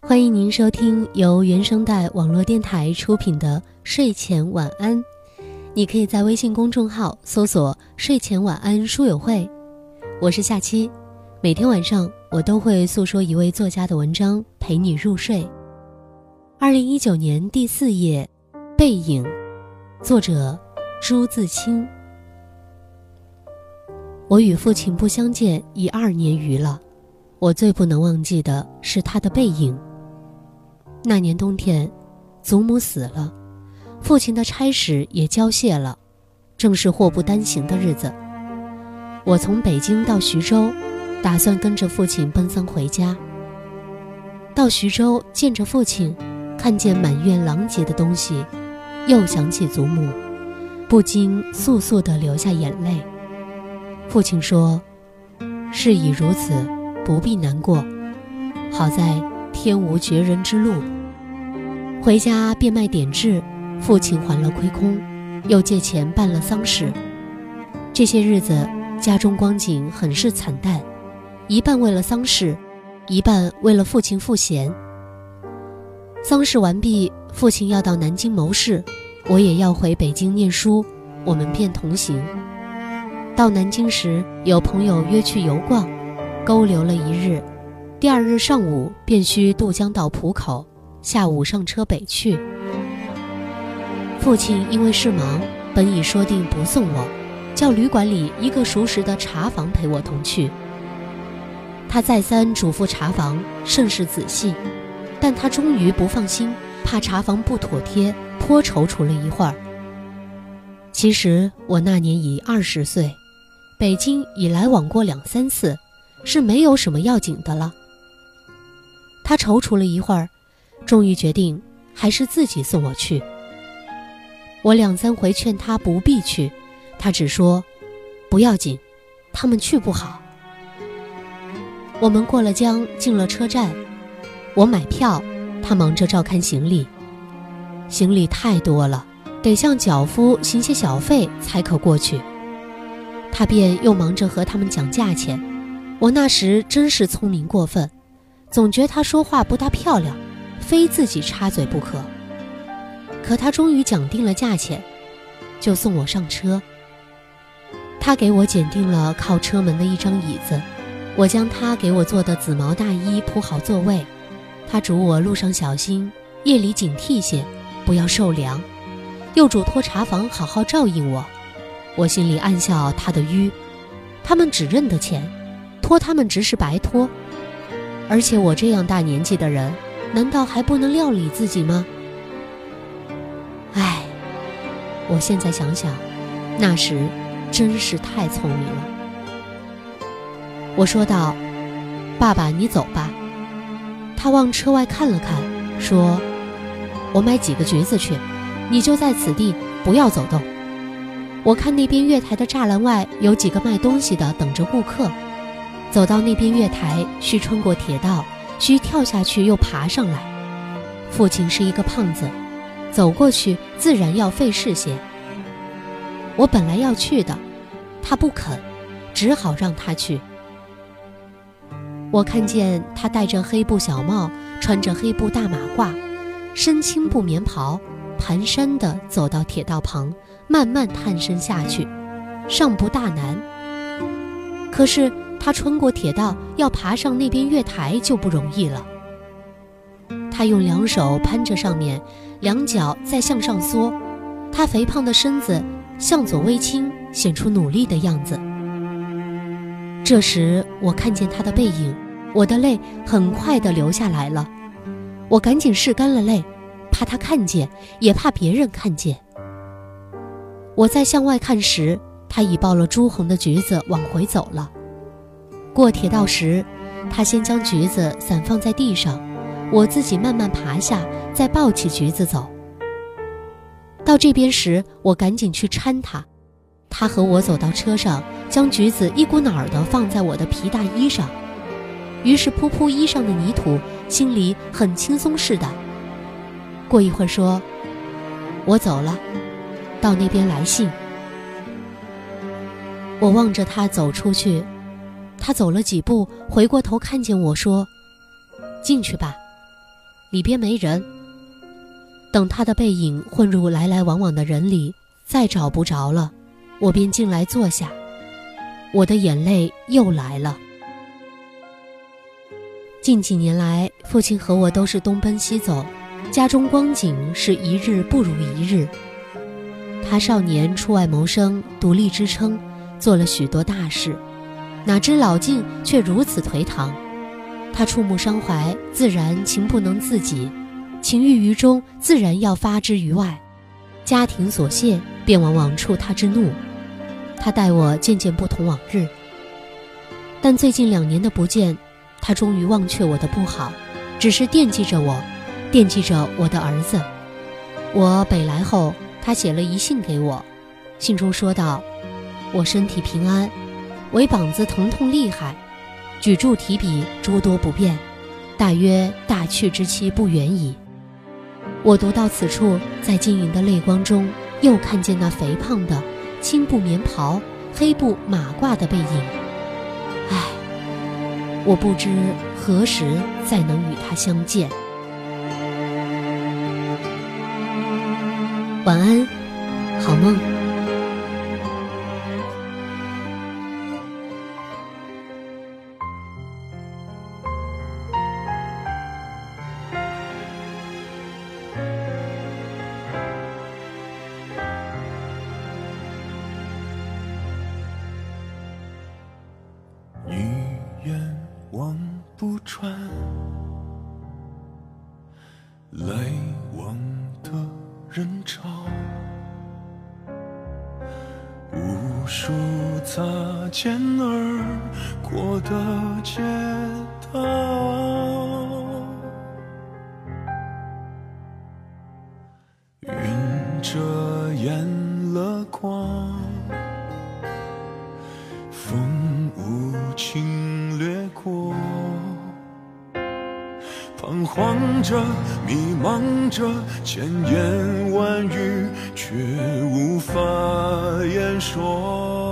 欢迎您收听由原声带网络电台出品的睡前晚安。你可以在微信公众号搜索“睡前晚安书友会”，我是夏七。每天晚上我都会诉说一位作家的文章，陪你入睡。二零一九年第四页，《背影》，作者朱自清。我与父亲不相见已二年余了，我最不能忘记的是他的背影。那年冬天，祖母死了，父亲的差使也交卸了，正是祸不单行的日子。我从北京到徐州。打算跟着父亲奔丧回家。到徐州见着父亲，看见满院狼藉的东西，又想起祖母，不禁簌簌地流下眼泪。父亲说：“事已如此，不必难过。好在天无绝人之路。”回家变卖点质，父亲还了亏空，又借钱办了丧事。这些日子，家中光景很是惨淡。一半为了丧事，一半为了父亲赋闲。丧事完毕，父亲要到南京谋事，我也要回北京念书，我们便同行。到南京时，有朋友约去游逛，勾留了一日，第二日上午便需渡江到浦口，下午上车北去。父亲因为事忙，本已说定不送我，叫旅馆里一个熟识的茶房陪我同去。他再三嘱咐茶房甚是仔细，但他终于不放心，怕茶房不妥帖，颇踌躇了一会儿。其实我那年已二十岁，北京已来往过两三次，是没有什么要紧的了。他踌躇了一会儿，终于决定还是自己送我去。我两三回劝他不必去，他只说不要紧，他们去不好。我们过了江，进了车站，我买票，他忙着照看行李。行李太多了，得向脚夫行些小费才可过去。他便又忙着和他们讲价钱。我那时真是聪明过分，总觉他说话不大漂亮，非自己插嘴不可。可他终于讲定了价钱，就送我上车。他给我拣定了靠车门的一张椅子。我将他给我做的紫毛大衣铺好座位，他嘱我路上小心，夜里警惕些，不要受凉，又嘱托茶房好好照应我。我心里暗笑他的愚，他们只认得钱，托他们只是白托。而且我这样大年纪的人，难道还不能料理自己吗？唉，我现在想想，那时真是太聪明了。我说道：“爸爸，你走吧。”他往车外看了看，说：“我买几个橘子去，你就在此地，不要走动。我看那边月台的栅栏外有几个卖东西的等着顾客。走到那边月台，需穿过铁道，需跳下去又爬上来。父亲是一个胖子，走过去自然要费事些。我本来要去的，他不肯，只好让他去。”我看见他戴着黑布小帽，穿着黑布大马褂，身青布棉袍，蹒跚地走到铁道旁，慢慢探身下去，尚不大难。可是他穿过铁道，要爬上那边月台就不容易了。他用两手攀着上面，两脚再向上缩，他肥胖的身子向左微倾，显出努力的样子。这时，我看见他的背影，我的泪很快地流下来了。我赶紧拭干了泪，怕他看见，也怕别人看见。我在向外看时，他已抱了朱红的橘子往回走了。过铁道时，他先将橘子散放在地上，我自己慢慢爬下，再抱起橘子走。到这边时，我赶紧去搀他，他和我走到车上。将橘子一股脑儿地放在我的皮大衣上，于是扑扑衣上的泥土，心里很轻松似的。过一会儿说：“我走了，到那边来信。”我望着他走出去，他走了几步，回过头看见我说：“进去吧，里边没人。等他的背影混入来来往往的人里，再找不着了，我便进来坐下。我的眼泪又来了。近几年来，父亲和我都是东奔西走，家中光景是一日不如一日。他少年出外谋生，独立支撑，做了许多大事，哪知老境却如此颓唐。他触目伤怀，自然情不能自己。情郁于中，自然要发之于外；家庭琐屑，便往往触他之怒。他待我渐渐不同往日，但最近两年的不见，他终于忘却我的不好，只是惦记着我，惦记着我的儿子。我北来后，他写了一信给我，信中说道：“我身体平安，唯膀子疼痛厉害，举箸提笔诸多不便，大约大去之期不远矣。”我读到此处，在晶莹的泪光中，又看见那肥胖的青布棉袍、黑布马褂的背影。唉，我不知何时再能与他相见。晚安，好梦。穿来往的人潮，无数擦肩而过的街道，云遮眼望着，迷茫着，千言万语却无法言说。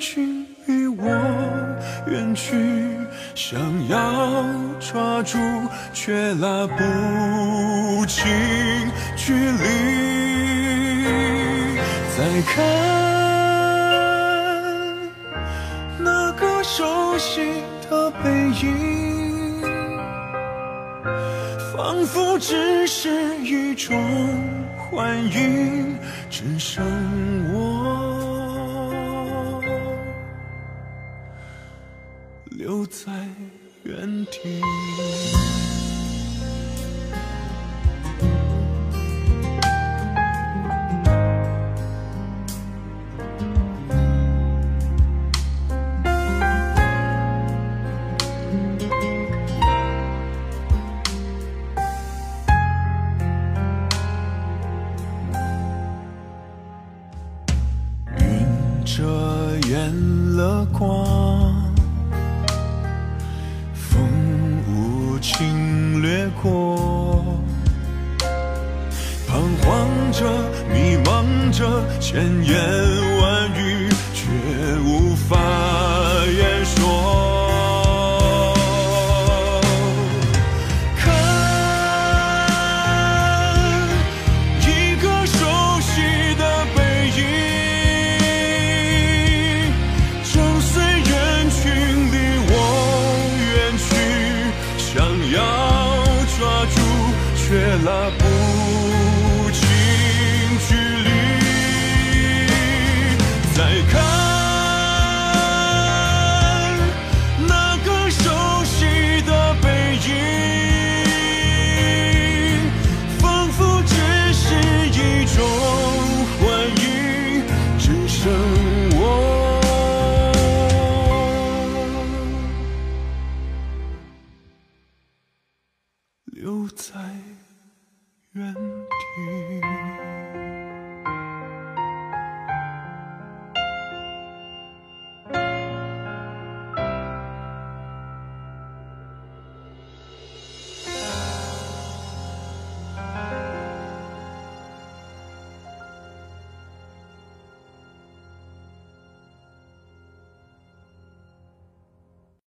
随人群与我远去。想要抓住，却拉不近距离。再看那个熟悉的背影，仿佛只是一种幻影，只剩我。云遮掩了光。着迷茫着千言万语却无法言说看一个熟悉的背影就随人群离我远去想要抓住却拉不愿。